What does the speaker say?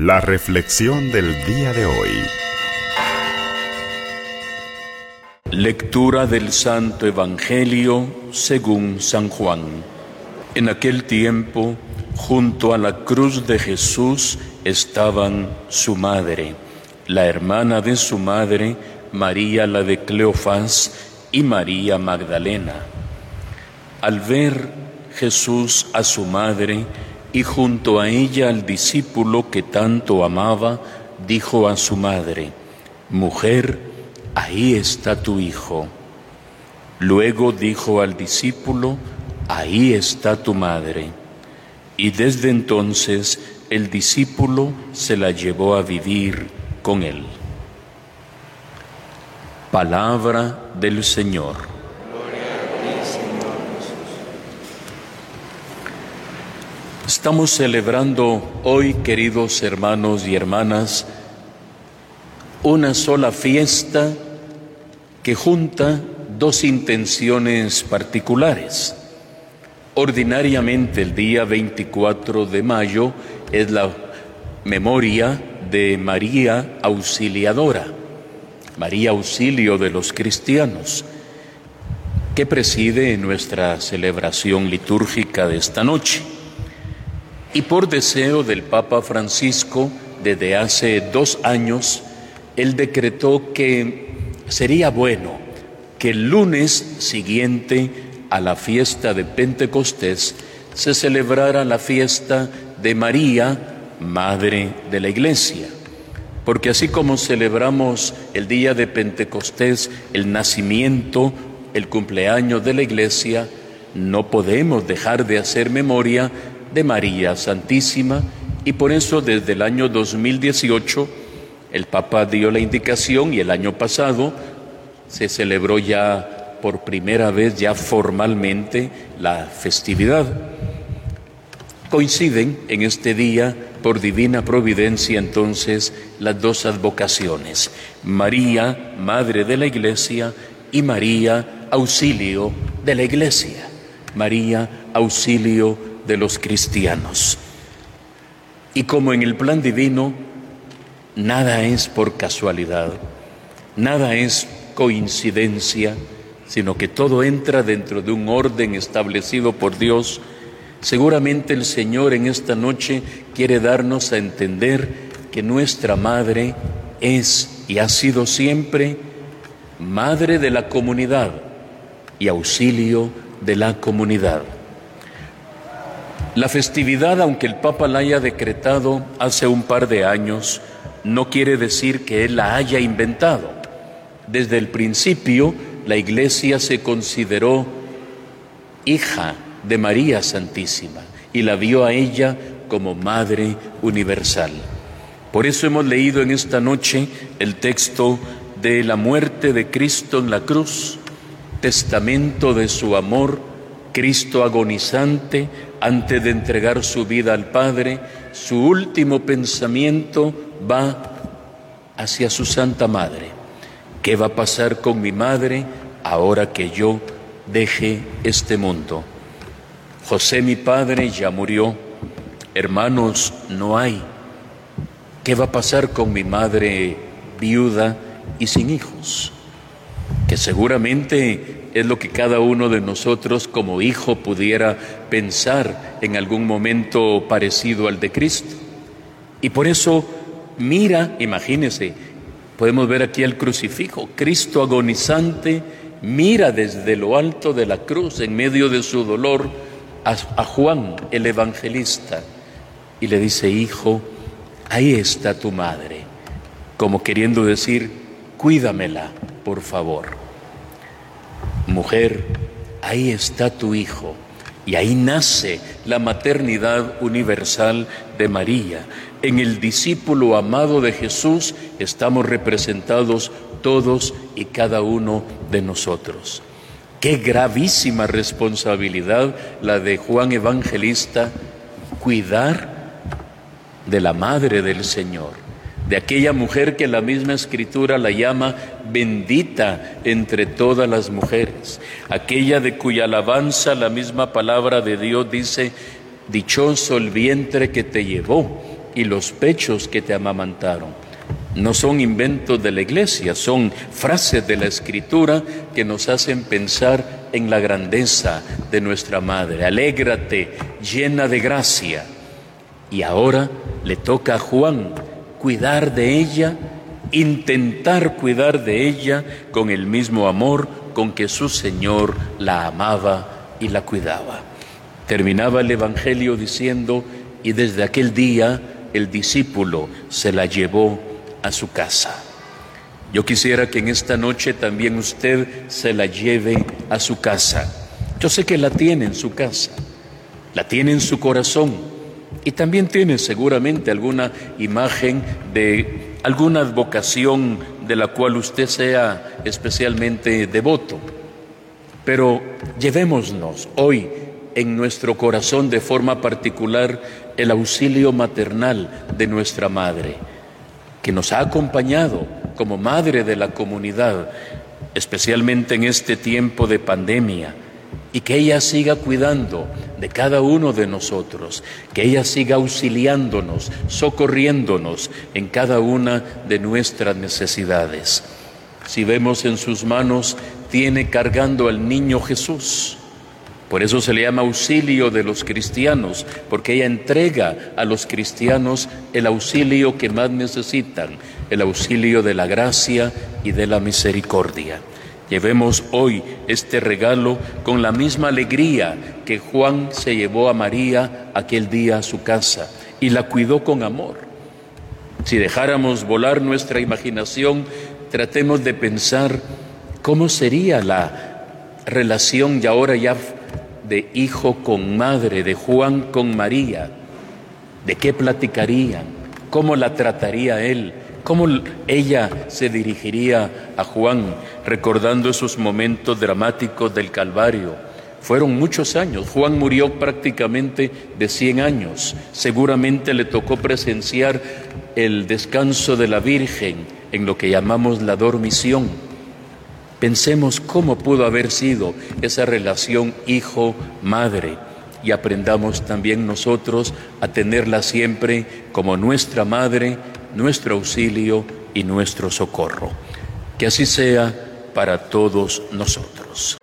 La reflexión del día de hoy. Lectura del Santo Evangelio según San Juan. En aquel tiempo, junto a la cruz de Jesús estaban su madre, la hermana de su madre, María la de Cleofás y María Magdalena. Al ver Jesús a su madre, y junto a ella al discípulo que tanto amaba, dijo a su madre, Mujer, ahí está tu hijo. Luego dijo al discípulo, Ahí está tu madre. Y desde entonces el discípulo se la llevó a vivir con él. Palabra del Señor. Estamos celebrando hoy, queridos hermanos y hermanas, una sola fiesta que junta dos intenciones particulares. Ordinariamente el día 24 de mayo es la memoria de María Auxiliadora, María Auxilio de los cristianos, que preside nuestra celebración litúrgica de esta noche y por deseo del Papa Francisco, desde hace dos años, él decretó que sería bueno que el lunes siguiente a la fiesta de Pentecostés se celebrara la fiesta de María, Madre de la Iglesia. Porque así como celebramos el día de Pentecostés, el nacimiento, el cumpleaños de la Iglesia, no podemos dejar de hacer memoria de María Santísima y por eso desde el año 2018 el Papa dio la indicación y el año pasado se celebró ya por primera vez ya formalmente la festividad. Coinciden en este día por divina providencia entonces las dos advocaciones, María, Madre de la Iglesia, y María, Auxilio de la Iglesia. María, Auxilio de los cristianos. Y como en el plan divino, nada es por casualidad, nada es coincidencia, sino que todo entra dentro de un orden establecido por Dios, seguramente el Señor en esta noche quiere darnos a entender que nuestra Madre es y ha sido siempre Madre de la comunidad y auxilio de la comunidad. La festividad, aunque el Papa la haya decretado hace un par de años, no quiere decir que él la haya inventado. Desde el principio, la Iglesia se consideró hija de María Santísima y la vio a ella como Madre Universal. Por eso hemos leído en esta noche el texto de la muerte de Cristo en la cruz, testamento de su amor, Cristo agonizante, antes de entregar su vida al Padre, su último pensamiento va hacia su Santa Madre. ¿Qué va a pasar con mi madre ahora que yo deje este mundo? José mi padre ya murió, hermanos no hay. ¿Qué va a pasar con mi madre viuda y sin hijos? Que seguramente es lo que cada uno de nosotros como hijo pudiera pensar en algún momento parecido al de Cristo. Y por eso mira, imagínese, podemos ver aquí el crucifijo, Cristo agonizante mira desde lo alto de la cruz en medio de su dolor a, Juan el evangelista y le dice, hijo, ahí está tu madre, como queriendo decir, cuídamela, por favor mujer, ahí está tu hijo. Y ahí nace la maternidad universal de María. En el discípulo amado de Jesús estamos representados todos y cada uno de nosotros. Qué gravísima responsabilidad la de Juan Evangelista, cuidar de la madre del Señor de aquella mujer que la misma escritura la llama bendita entre todas las mujeres, aquella de cuya alabanza la misma palabra de Dios dice, dichoso el vientre que te llevó, y los pechos que te amamantaron. No son inventos de la iglesia, son frases de la escritura que nos hacen pensar en la grandeza de nuestra madre. Alégrate, llena de gracia. Y ahora le toca a Juan cuidar de ella, intentar cuidar de ella con el mismo amor con que su Señor la amaba y la cuidaba. Terminaba el Evangelio diciendo, y desde aquel día el discípulo se la llevó a su casa. Yo quisiera que en esta noche también usted se la lleve a su casa. Yo sé que la tiene en su casa, la tiene en su corazón y también tiene seguramente alguna imagen de alguna vocación de la cual usted sea especialmente devoto. Pero llevémonos hoy en nuestro corazón de forma particular el auxilio maternal de nuestra madre, que nos ha acompañado como madre de la comunidad, especialmente en este tiempo de pandemia, y que ella siga cuidando de cada uno de nosotros, que ella siga auxiliándonos, socorriéndonos en cada una de nuestras necesidades. Si vemos en sus manos, tiene cargando al niño Jesús. Por eso se le llama auxilio de los cristianos, porque ella entrega a los cristianos el auxilio que más necesitan, el auxilio de la gracia y de la misericordia. Llevemos hoy este regalo con la misma alegría que Juan se llevó a María aquel día a su casa y la cuidó con amor. Si dejáramos volar nuestra imaginación, tratemos de pensar cómo sería la relación y ahora ya de hijo con madre, de Juan con María, de qué platicarían, cómo la trataría él, cómo ella se dirigiría a Juan, recordando esos momentos dramáticos del Calvario. Fueron muchos años, Juan murió prácticamente de 100 años, seguramente le tocó presenciar el descanso de la Virgen en lo que llamamos la dormición. Pensemos cómo pudo haber sido esa relación hijo-madre. Y aprendamos también nosotros a tenerla siempre como nuestra madre, nuestro auxilio y nuestro socorro. Que así sea para todos nosotros.